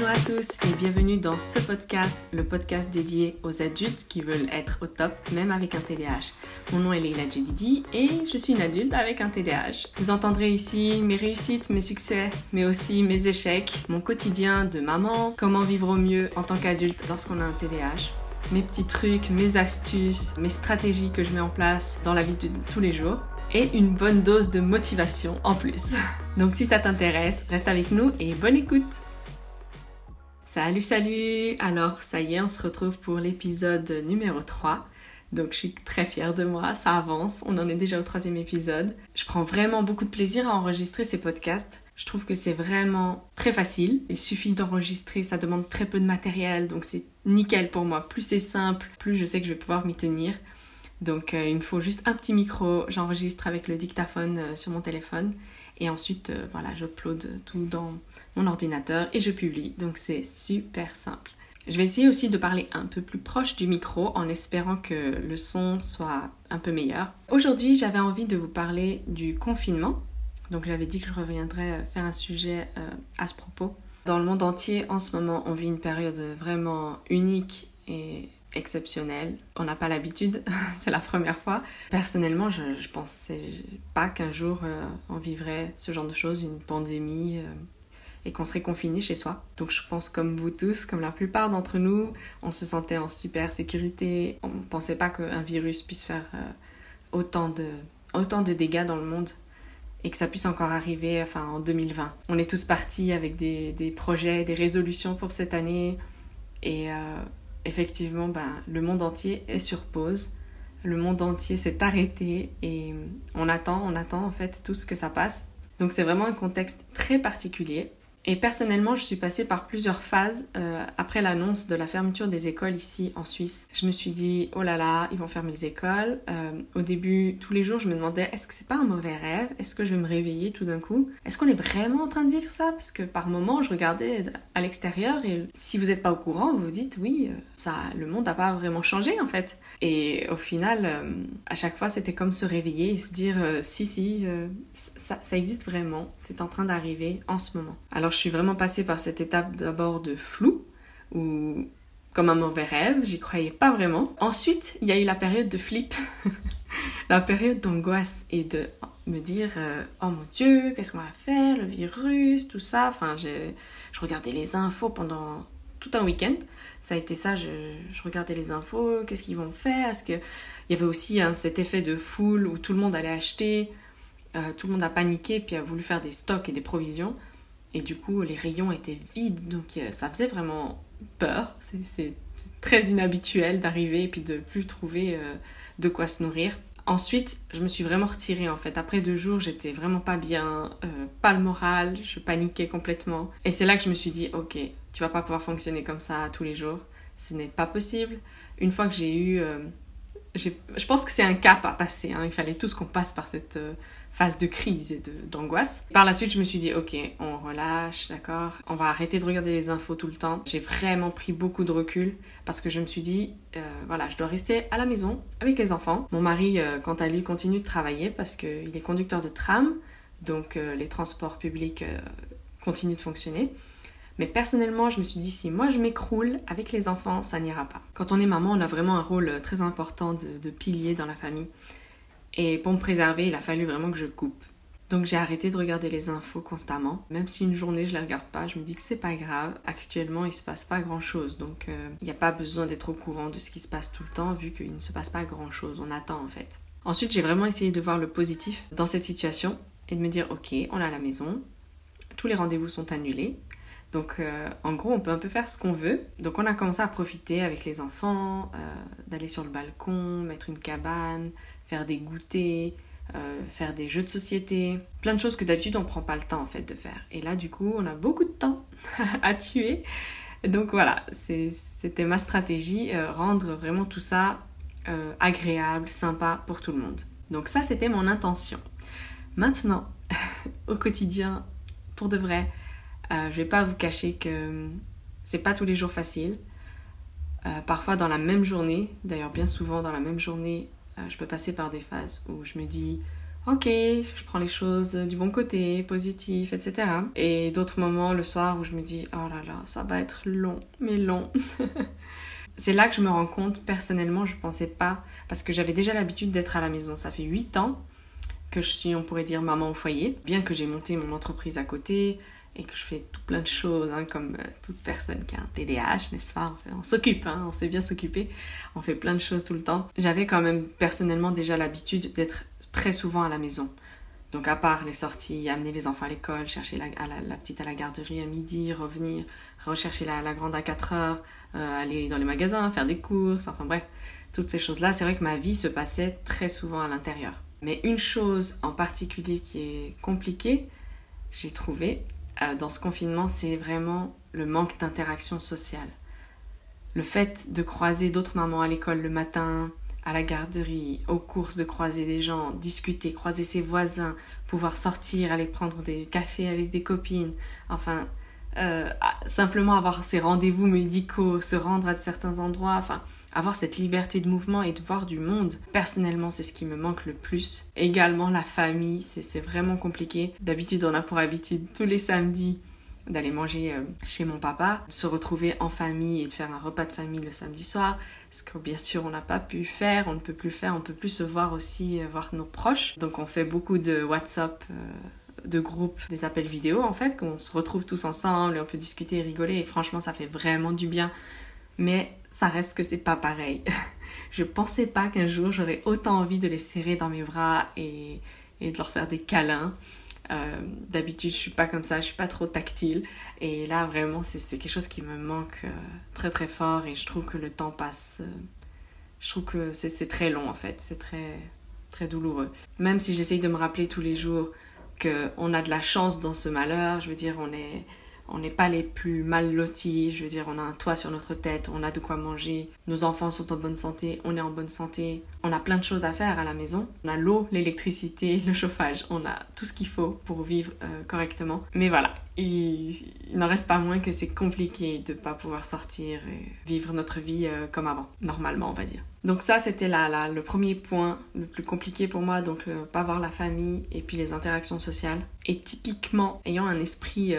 Bonjour à tous et bienvenue dans ce podcast, le podcast dédié aux adultes qui veulent être au top, même avec un TDAH. Mon nom est Leila Jedidi et je suis une adulte avec un TDAH. Vous entendrez ici mes réussites, mes succès, mais aussi mes échecs, mon quotidien de maman, comment vivre au mieux en tant qu'adulte lorsqu'on a un TDAH mes petits trucs, mes astuces, mes stratégies que je mets en place dans la vie de tous les jours et une bonne dose de motivation en plus. Donc si ça t'intéresse, reste avec nous et bonne écoute Salut, salut Alors, ça y est, on se retrouve pour l'épisode numéro 3. Donc, je suis très fière de moi, ça avance, on en est déjà au troisième épisode. Je prends vraiment beaucoup de plaisir à enregistrer ces podcasts. Je trouve que c'est vraiment très facile. Il suffit d'enregistrer, ça demande très peu de matériel, donc c'est nickel pour moi. Plus c'est simple, plus je sais que je vais pouvoir m'y tenir. Donc, euh, il me faut juste un petit micro, j'enregistre avec le dictaphone euh, sur mon téléphone. Et ensuite, euh, voilà, j'upload tout dans mon ordinateur et je publie. Donc c'est super simple. Je vais essayer aussi de parler un peu plus proche du micro en espérant que le son soit un peu meilleur. Aujourd'hui, j'avais envie de vous parler du confinement. Donc j'avais dit que je reviendrais faire un sujet euh, à ce propos. Dans le monde entier, en ce moment, on vit une période vraiment unique et exceptionnelle. On n'a pas l'habitude, c'est la première fois. Personnellement, je, ne pensais pas qu'un jour euh, on vivrait ce genre de choses, une pandémie, euh, et qu'on serait confiné chez soi. Donc je pense comme vous tous, comme la plupart d'entre nous, on se sentait en super sécurité. On ne pensait pas qu'un virus puisse faire euh, autant, de, autant de dégâts dans le monde et que ça puisse encore arriver enfin, en 2020. On est tous partis avec des, des projets, des résolutions pour cette année et effectivement, ben, le monde entier est sur pause. Le monde entier s'est arrêté et on attend, on attend en fait tout ce que ça passe. Donc c'est vraiment un contexte très particulier. Et personnellement, je suis passée par plusieurs phases euh, après l'annonce de la fermeture des écoles ici en Suisse. Je me suis dit, oh là là, ils vont fermer les écoles. Euh, au début, tous les jours, je me demandais, est-ce que c'est pas un mauvais rêve? Est-ce que je vais me réveiller tout d'un coup? Est-ce qu'on est vraiment en train de vivre ça? Parce que par moments, je regardais à l'extérieur et si vous n'êtes pas au courant, vous vous dites, oui, euh, ça, le monde n'a pas vraiment changé en fait. Et au final, à chaque fois, c'était comme se réveiller et se dire, si, si, ça, ça existe vraiment, c'est en train d'arriver en ce moment. Alors je suis vraiment passée par cette étape d'abord de flou, ou comme un mauvais rêve, j'y croyais pas vraiment. Ensuite, il y a eu la période de flip, la période d'angoisse et de me dire euh, oh mon dieu, qu'est-ce qu'on va faire, le virus, tout ça? Enfin, je regardais les infos pendant tout un week-end. Ça a été ça, je, regardais les infos, qu'est-ce qu'ils vont faire Est-ce qu'il y avait aussi hein, cet effet de foule où tout le monde allait acheter, euh, tout le monde a paniqué puis a voulu faire des stocks et des provisions. Et du coup, les rayons étaient vides, donc euh, ça faisait vraiment peur. C'est très inhabituel d'arriver et puis de plus trouver euh, de quoi se nourrir. Ensuite, je me suis vraiment retirée en fait. Après deux jours, j'étais vraiment pas bien, euh, pas le moral, je paniquais complètement. Et c'est là que je me suis dit, ok, tu vas pas pouvoir fonctionner comme ça tous les jours. Ce n'est pas possible. Une fois que j'ai eu... je pense que c'est un cap à passer. Hein. Il fallait tous qu'on passe par cette phase de crise et d'angoisse. Par la suite, je me suis dit, ok, on relâche, d'accord, on va arrêter de regarder les infos tout le temps. J'ai vraiment pris beaucoup de recul parce que je me suis dit, euh, voilà, je dois rester à la maison avec les enfants. Mon mari, euh, quant à lui, continue de travailler parce qu'il est conducteur de tram, donc euh, les transports publics continuent de fonctionner. Mais personnellement, je me suis dit, si moi je m'écroule avec les enfants, ça n'ira pas. Quand on est maman, on a vraiment un rôle très important de, de pilier dans la famille. Et pour me préserver, il a fallu vraiment que je coupe. Donc j'ai arrêté de regarder les infos constamment. Même si une journée je la regarde pas, je me dis que c'est pas grave. Actuellement, il se passe pas grand chose. Donc euh, il n'y a pas besoin d'être au courant de ce qui se passe tout le temps vu qu'il ne se passe pas grand chose. On attend en fait. Ensuite, j'ai vraiment essayé de voir le positif dans cette situation et de me dire ok, on à la maison, tous les rendez-vous sont annulés. Donc euh, en gros, on peut un peu faire ce qu'on veut. Donc on a commencé à profiter avec les enfants, euh, d'aller sur le balcon, mettre une cabane, faire des goûters, euh, faire des jeux de société, plein de choses que d'habitude on prend pas le temps en fait de faire. Et là du coup on a beaucoup de temps à tuer. Donc voilà, c'était ma stratégie, euh, rendre vraiment tout ça euh, agréable, sympa pour tout le monde. Donc ça c'était mon intention. Maintenant, au quotidien, pour de vrai, je vais pas vous cacher que c'est pas tous les jours facile. parfois dans la même journée, d'ailleurs bien souvent dans la même journée, euh, je peux passer par des phases où je me dis ok, je prends les choses du bon côté, positif, etc. Et d'autres moments le soir où je me dis, oh là là, ça va être long, mais long. c'est là que je me rends compte, personnellement, je pensais pas, parce que j'avais déjà l'habitude d'être à la maison. Ça fait 8 ans que je suis, on pourrait dire, maman au foyer. Bien que j'ai monté mon entreprise à côté et que je fais tout plein de choses, hein, comme euh, toute personne qui a un TDAH, n'est-ce pas? On, s'occupe, hein, on sait bien s'occuper, on fait plein de choses tout le temps. J'avais quand même personnellement déjà l'habitude d'être très souvent à la maison. Donc à part les sorties, amener les enfants à l'école, chercher la, petite à la garderie à midi, revenir, rechercher la, grande à 4 heures, euh, aller dans les magasins, faire des courses, enfin bref, toutes ces choses-là, c'est vrai que ma vie se passait très souvent à l'intérieur. Mais une chose en particulier qui est compliquée, j'ai trouvé, euh, dans ce confinement, c'est vraiment le manque d'interaction sociale. Le fait de croiser d'autres mamans à l'école le matin, à la garderie, aux courses, de croiser des gens, discuter, croiser ses voisins, pouvoir sortir, aller prendre des cafés avec des copines, enfin, euh, simplement avoir ses rendez-vous médicaux, se rendre à certains endroits, enfin, avoir cette liberté de mouvement et de voir du monde. Personnellement, c'est ce qui me manque le plus. Également, la famille, c'est vraiment compliqué. D'habitude, on a pour habitude tous les samedis d'aller manger euh, chez mon papa, de se retrouver en famille et de faire un repas de famille le samedi soir. Ce que bien sûr on n'a pas pu faire, on ne peut plus faire, on peut plus se voir aussi, euh, voir nos proches. Donc on fait beaucoup de WhatsApp, euh, de groupes, des appels vidéo en fait, qu'on se retrouve tous ensemble et on peut discuter et rigoler. Et franchement ça fait vraiment du bien. Mais ça reste que c'est pas pareil. je pensais pas qu'un jour j'aurais autant envie de les serrer dans mes bras et, et de leur faire des câlins. Euh, d'habitude, je suis pas comme ça, je suis pas trop tactile. Et là, vraiment, c'est quelque chose qui me manque euh, très très fort et je trouve que le temps passe. Euh, je trouve que c'est très long en fait, c'est très très douloureux. Même si j'essaye de me rappeler tous les jours qu'on a de la chance dans ce malheur, je veux dire, on est on n'est pas les plus mal lotis, je veux dire, on a un toit sur notre tête, on a de quoi manger, nos enfants sont en bonne santé, on est en bonne santé, on a plein de choses à faire à la maison, on a l'eau, l'électricité, le chauffage, on a tout ce qu'il faut pour vivre euh, correctement. Mais voilà, il, n'en reste pas moins que c'est compliqué de ne pas pouvoir sortir et vivre notre vie euh, comme avant, normalement on va dire. Donc ça c'était là, le premier point le plus compliqué pour moi, donc euh, pas voir la famille et puis les interactions sociales. Et typiquement ayant un esprit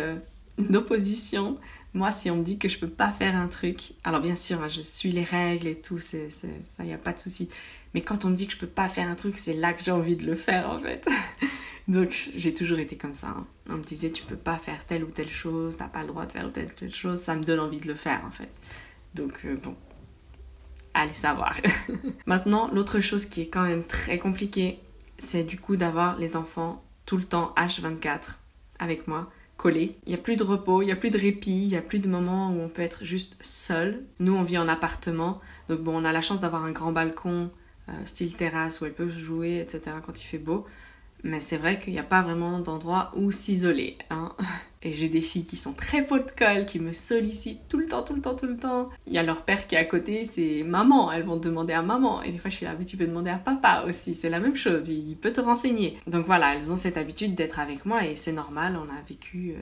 d'opposition. Moi, si on me dit que je peux pas faire un truc, alors bien sûr, hein, je suis les règles et tout, c'est, ça, y a pas de souci. Mais quand on me dit que je peux pas faire un truc, c'est là que j'ai envie de le faire en fait. Donc j'ai toujours été comme ça. Hein. On me disait tu peux pas faire telle ou telle chose, t'as pas le droit de faire telle ou telle chose, ça me donne envie de le faire en fait. Donc euh, bon, allez savoir. Maintenant, l'autre chose qui est quand même très compliquée, c'est du coup d'avoir les enfants tout le temps H24 avec moi il n'y a plus de repos, il n'y a plus de répit, il n'y a plus de moments où on peut être juste seul. Nous, on vit en appartement, donc bon, on a la chance d'avoir un grand balcon, euh, style terrasse, où elles peuvent jouer, etc. quand il fait beau. Mais c'est vrai qu'il n'y a pas vraiment d'endroit où s'isoler. Hein. Et j'ai des filles qui sont très pot de colle, qui me sollicitent tout le temps, tout le temps, tout le temps. Il y a leur père qui est à côté, c'est maman. Elles vont demander à maman. Et des fois, je suis là, mais tu peux demander à papa aussi. C'est la même chose. Il peut te renseigner. Donc voilà, elles ont cette habitude d'être avec moi et c'est normal. On a vécu. Euh,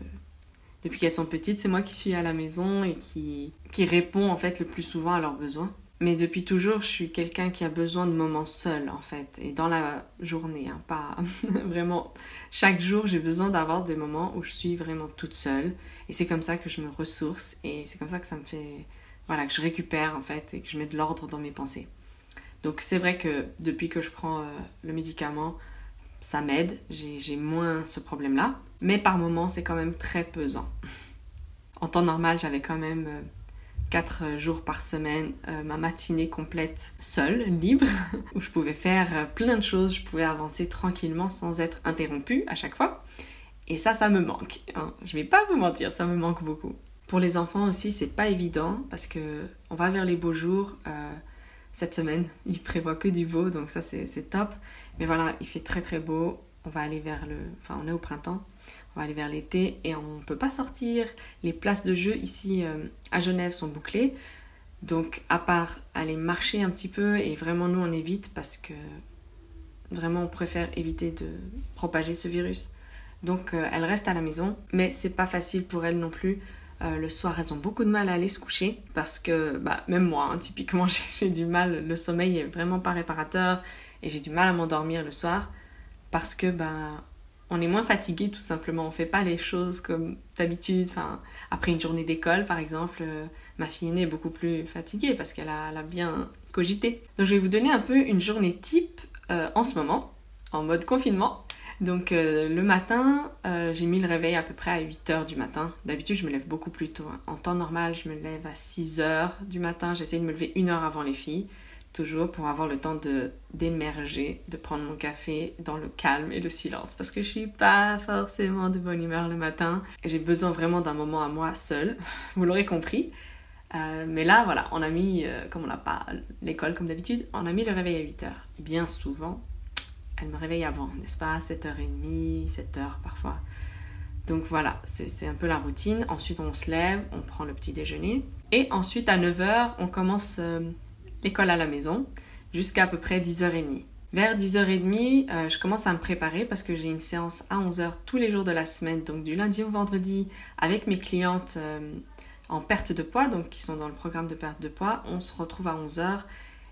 depuis qu'elles sont petites, c'est moi qui suis à la maison et qui, qui répond en fait le plus souvent à leurs besoins. Mais depuis toujours, je suis quelqu'un qui a besoin de moments seuls, en fait, et dans la journée, hein, pas vraiment. Chaque jour, j'ai besoin d'avoir des moments où je suis vraiment toute seule, et c'est comme ça que je me ressource, et c'est comme ça que ça me fait. Voilà, que je récupère, en fait, et que je mets de l'ordre dans mes pensées. Donc, c'est vrai que depuis que je prends euh, le médicament, ça m'aide, j'ai moins ce problème-là, mais par moments, c'est quand même très pesant. en temps normal, j'avais quand même. Euh, 4 jours par semaine euh, ma matinée complète seule, libre, où je pouvais faire euh, plein de choses, je pouvais avancer tranquillement sans être interrompue à chaque fois. Et ça, ça me manque. Hein. Je vais pas vous mentir, ça me manque beaucoup. Pour les enfants aussi, c'est pas évident parce que on va vers les beaux jours. Euh, cette semaine, il prévoit que du beau, donc ça c'est top. Mais voilà, il fait très très beau. On va aller vers le. Enfin, on est au printemps va aller vers l'été et on ne peut pas sortir. Les places de jeu ici euh, à Genève sont bouclées. Donc à part aller marcher un petit peu et vraiment nous on évite parce que vraiment on préfère éviter de propager ce virus. Donc euh, elles restent à la maison, mais c'est pas facile pour elles non plus. Euh, le soir, elles ont beaucoup de mal à aller se coucher parce que, bah, même moi, hein, typiquement, j'ai du mal. Le sommeil est vraiment pas réparateur et j'ai du mal à m'endormir le soir parce que ben on est moins fatigué tout simplement. On fait pas les choses comme d'habitude. Enfin, après une journée d'école, par exemple, euh, ma fille aînée est beaucoup plus fatiguée parce qu'elle a, bien cogité. Donc je vais vous donner un peu une journée type euh, en ce moment, en mode confinement. Donc euh, le matin, j'ai mis le réveil à peu près à 8h du matin. D'habitude, je me lève beaucoup plus tôt. Hein. En temps normal, je me lève à 6h du matin. J'essaie de me lever une heure avant les filles toujours pour avoir le temps de d'émerger, de prendre mon café dans le calme et le silence parce que je suis pas forcément de bonne humeur le matin j'ai besoin vraiment d'un moment à moi seul, vous l'aurez compris. Euh, mais là, voilà, on a mis, euh, comme on n'a pas l'école comme d'habitude, on a mis le réveil à 8h. Bien souvent, elle me réveille avant, n'est-ce pas? 7h30, 7h parfois. Donc voilà, c'est un peu la routine. Ensuite, on se lève, on prend le petit déjeuner. Et ensuite, à 9h, on commence euh, l'école à la maison jusqu'à à peu près 10h30. Vers 10h30, euh, je commence à me préparer parce que j'ai une séance à 11h tous les jours de la semaine, donc du lundi au vendredi, avec mes clientes euh, en perte de poids, donc qui sont dans le programme de perte de poids. On se retrouve à 11h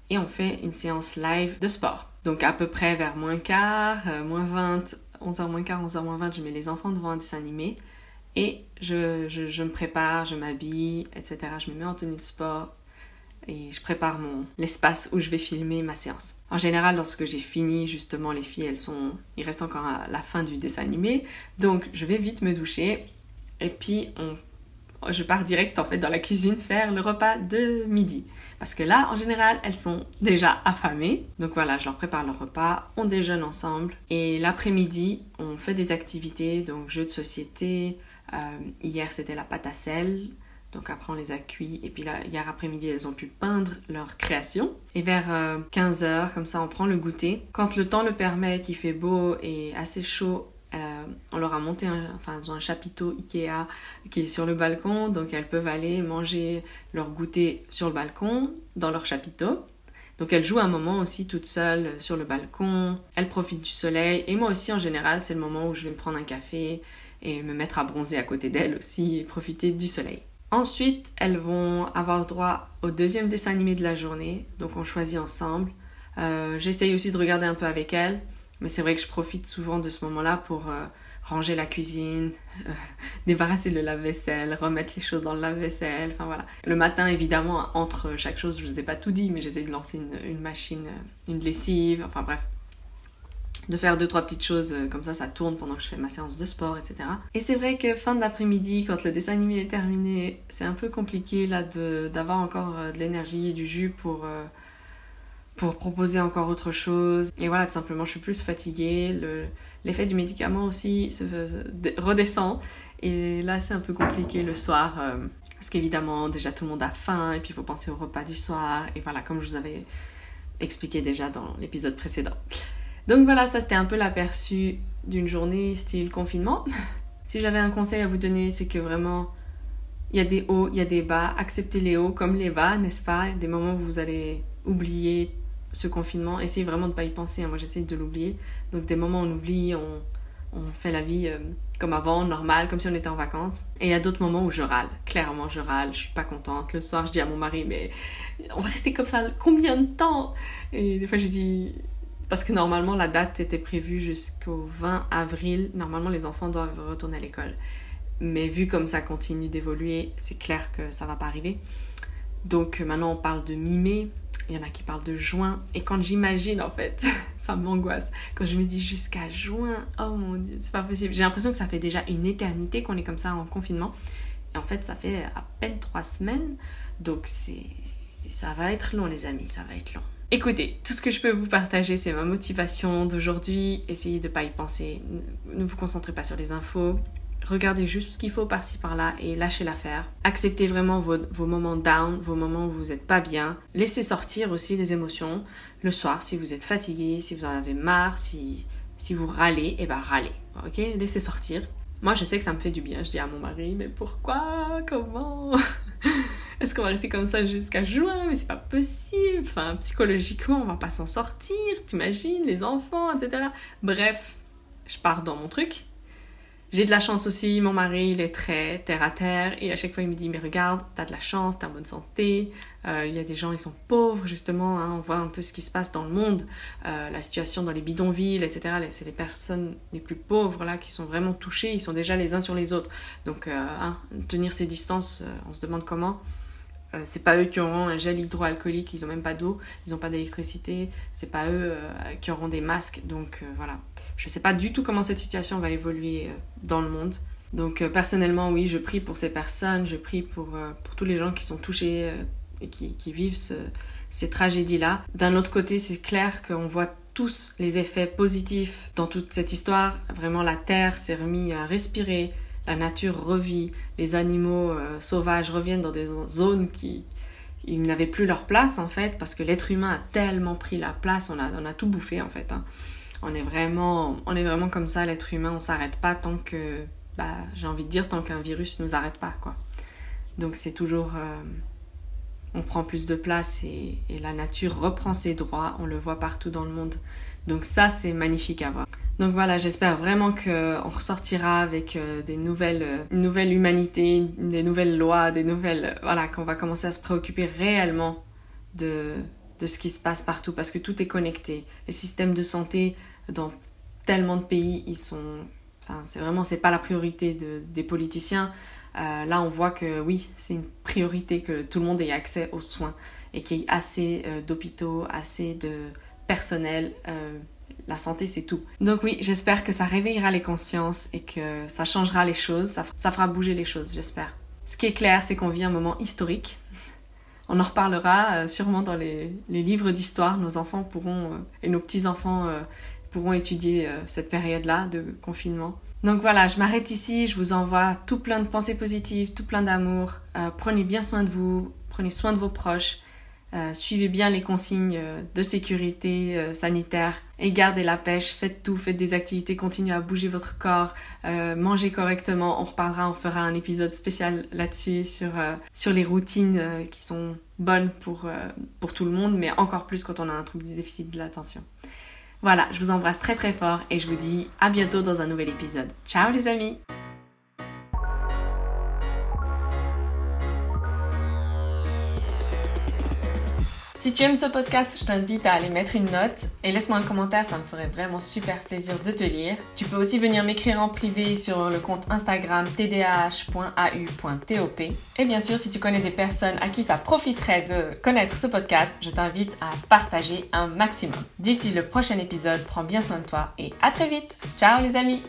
et on fait une séance live de sport. Donc à peu près vers moins quart, euh, moins 20, 11h moins quart, 11h moins 20, je mets les enfants devant un dessin animé et je, je me prépare, je m'habille, etc. Je me mets en tenue de sport, et je prépare mon l'espace où je vais filmer ma séance. En général, lorsque j'ai fini, justement, les filles, elles sont, il reste encore à la fin du dessin animé, donc je vais vite me doucher et puis on, je pars direct en fait dans la cuisine faire le repas de midi. Parce que là, en général, elles sont déjà affamées. Donc voilà, je leur prépare leur repas, on déjeune ensemble. Et l'après-midi, on fait des activités, donc jeux de société. Euh, hier, c'était la pâte à sel. Donc après on les a cuits et puis là hier après-midi elles ont pu peindre leur création. Et vers 15h euh, comme ça on prend le goûter. Quand le temps le permet, qu'il fait beau et assez chaud, euh, on leur a monté un, enfin, un chapiteau Ikea qui est sur le balcon, donc elles peuvent aller manger leur goûter sur le balcon, dans leur chapiteau. Donc elles jouent un moment aussi toutes seules sur le balcon, elles profitent du soleil, et moi aussi en général c'est le moment où je vais me prendre un café et me mettre à bronzer à côté d'elles aussi profiter du soleil. Ensuite, elles vont avoir droit au deuxième dessin animé de la journée, donc on choisit ensemble. Euh, j'essaye aussi de regarder un peu avec elles, mais c'est vrai que je profite souvent de ce moment-là pour euh, ranger la cuisine, euh, débarrasser le lave-vaisselle, remettre les choses dans le lave-vaisselle, enfin voilà. Le matin, évidemment, entre chaque chose, je vous ai pas tout dit, mais j'essaie de lancer une machine, une lessive, enfin bref, de faire deux trois petites choses euh, comme ça ça tourne pendant que je fais ma séance de sport etc et c'est vrai que fin d'après-midi quand le dessin animé est terminé c'est un peu compliqué là d'avoir encore euh, de l'énergie du jus pour euh, pour proposer encore autre chose. Et voilà tout simplement je suis plus fatiguée. L'effet du médicament aussi se, redescend. Et là c'est un peu compliqué le soir parce qu'évidemment déjà tout le monde a faim et puis il faut penser au repas du soir. Et voilà comme je vous avais expliqué déjà dans l'épisode précédent donc voilà, ça c'était un peu l'aperçu d'une journée style confinement. si j'avais un conseil à vous donner, c'est que vraiment, il y a des hauts, il y a des bas. Acceptez les hauts comme les bas, n'est-ce pas? Des moments où vous allez oublier ce confinement. Essayez vraiment de ne pas y penser. Hein. Moi, j'essaye de l'oublier. Donc des moments où on oublie, on, fait la vie euh, comme avant, normal, comme si on était en vacances. Et il y a d'autres moments où je râle. Clairement, je râle. Je suis pas contente. Le soir, je dis à mon mari, mais on va rester comme ça combien de temps? Et des fois, je dis parce que normalement, la date était prévue jusqu'au 20 avril. Normalement, les enfants doivent retourner à l'école. Mais vu comme ça continue d'évoluer, c'est clair que ça va pas arriver. Donc maintenant, on parle de mi-mai. Il y en a qui parlent de juin. Et quand j'imagine, en fait, ça m'angoisse. Quand je me dis jusqu'à juin, oh mon dieu, c'est pas possible. J'ai l'impression que ça fait déjà une éternité qu'on est comme ça en confinement. Et en fait, ça fait à peine trois semaines. Donc c'est. Ça va être long, les amis, ça va être long. Écoutez, tout ce que je peux vous partager, c'est ma motivation d'aujourd'hui. Essayez de ne pas y penser. Ne vous concentrez pas sur les infos. Regardez juste ce qu'il faut par-ci par-là et lâchez l'affaire. Acceptez vraiment vos, moments down, vos moments où vous n'êtes pas bien. Laissez sortir aussi les émotions. Le soir, si vous êtes fatigué, si vous en avez marre, si, si vous râlez, et eh ben râlez. Ok? Laissez sortir. Moi, je sais que ça me fait du bien. Je dis à mon mari, mais pourquoi? Comment? Est-ce qu'on va rester comme ça jusqu'à juin? Mais c'est pas possible. Enfin, psychologiquement, on va pas s'en sortir. T'imagines, les enfants, etc. Bref, je pars dans mon truc. J'ai de la chance aussi, mon mari, il est très terre à terre et à chaque fois il me dit mais regarde, t'as de la chance, t'es en bonne santé. Euh, il y a des gens, ils sont pauvres justement, hein, on voit un peu ce qui se passe dans le monde, euh, la situation dans les bidonvilles, etc. C'est les personnes les plus pauvres là qui sont vraiment touchées, ils sont déjà les uns sur les autres. Donc euh, hein, tenir ces distances, on se demande comment. Euh, c'est pas eux qui auront un gel hydroalcoolique, ils ont même pas d'eau, ils ont pas d'électricité, c'est pas eux euh, qui auront des masques. Donc voilà, je sais pas du tout comment cette situation va évoluer dans le monde. Donc personnellement, oui, je prie pour ces personnes, je prie pour, pour tous les gens qui sont touchés et qui, vivent ces tragédies-là. D'un autre côté, c'est clair qu'on voit tous les effets positifs dans toute cette histoire. Vraiment, la Terre s'est remise à respirer, la nature revit, les animaux euh, sauvages reviennent dans des zones qui n'avaient plus leur place en fait parce que l'être humain a tellement pris la place, on a, tout bouffé en fait. Hein. On est vraiment on est vraiment comme ça l'être humain, on s'arrête pas tant que bah, j'ai envie de dire tant qu'un virus nous arrête pas quoi. Donc c'est toujours euh, on prend plus de place et, la nature reprend ses droits, on le voit partout dans le monde. Donc ça c'est magnifique à voir. Donc voilà, j'espère vraiment qu'on ressortira avec euh, des nouvelles, euh, une nouvelle humanité, des nouvelles lois, des nouvelles, euh, voilà, qu'on va commencer à se préoccuper réellement de, de ce qui se passe partout parce que tout est connecté. Les systèmes de santé dans tellement de pays, ils sont, enfin, c'est vraiment, c'est pas la priorité de, des politiciens. Là, on voit que oui, c'est une priorité que tout le monde ait accès aux soins et qu'il y ait assez d'hôpitaux, assez de personnel la santé c'est tout. Donc oui, j'espère que ça réveillera les consciences et que ça changera les choses, ça, fera bouger les choses, j'espère. Ce qui est clair, c'est qu'on vit un moment historique. On en reparlera euh, sûrement dans les, livres d'histoire. Nos enfants pourront, euh, et nos petits-enfants euh, pourront étudier cette période-là de confinement. Donc voilà, je m'arrête ici, je vous envoie tout plein de pensées positives, tout plein d'amour. prenez bien soin de vous, prenez soin de vos proches. Euh, suivez bien les consignes euh, de sécurité euh, sanitaire et gardez la pêche. Faites tout, faites des activités, continuez à bouger votre corps, mangez correctement. On reparlera, on fera un épisode spécial là-dessus sur, sur les routines qui sont bonnes pour, pour tout le monde, mais encore plus quand on a un trouble du déficit de l'attention. Voilà, je vous embrasse très très fort et je vous dis à bientôt dans un nouvel épisode. Ciao les amis Si tu aimes ce podcast, je t'invite à aller mettre une note et laisse-moi un commentaire, ça me ferait vraiment super plaisir de te lire. Tu peux aussi venir m'écrire en privé sur le compte Instagram tdh.au.top. Et bien sûr, si tu connais des personnes à qui ça profiterait de connaître ce podcast, je t'invite à partager un maximum. D'ici le prochain épisode, prends bien soin de toi et à très vite. Ciao les amis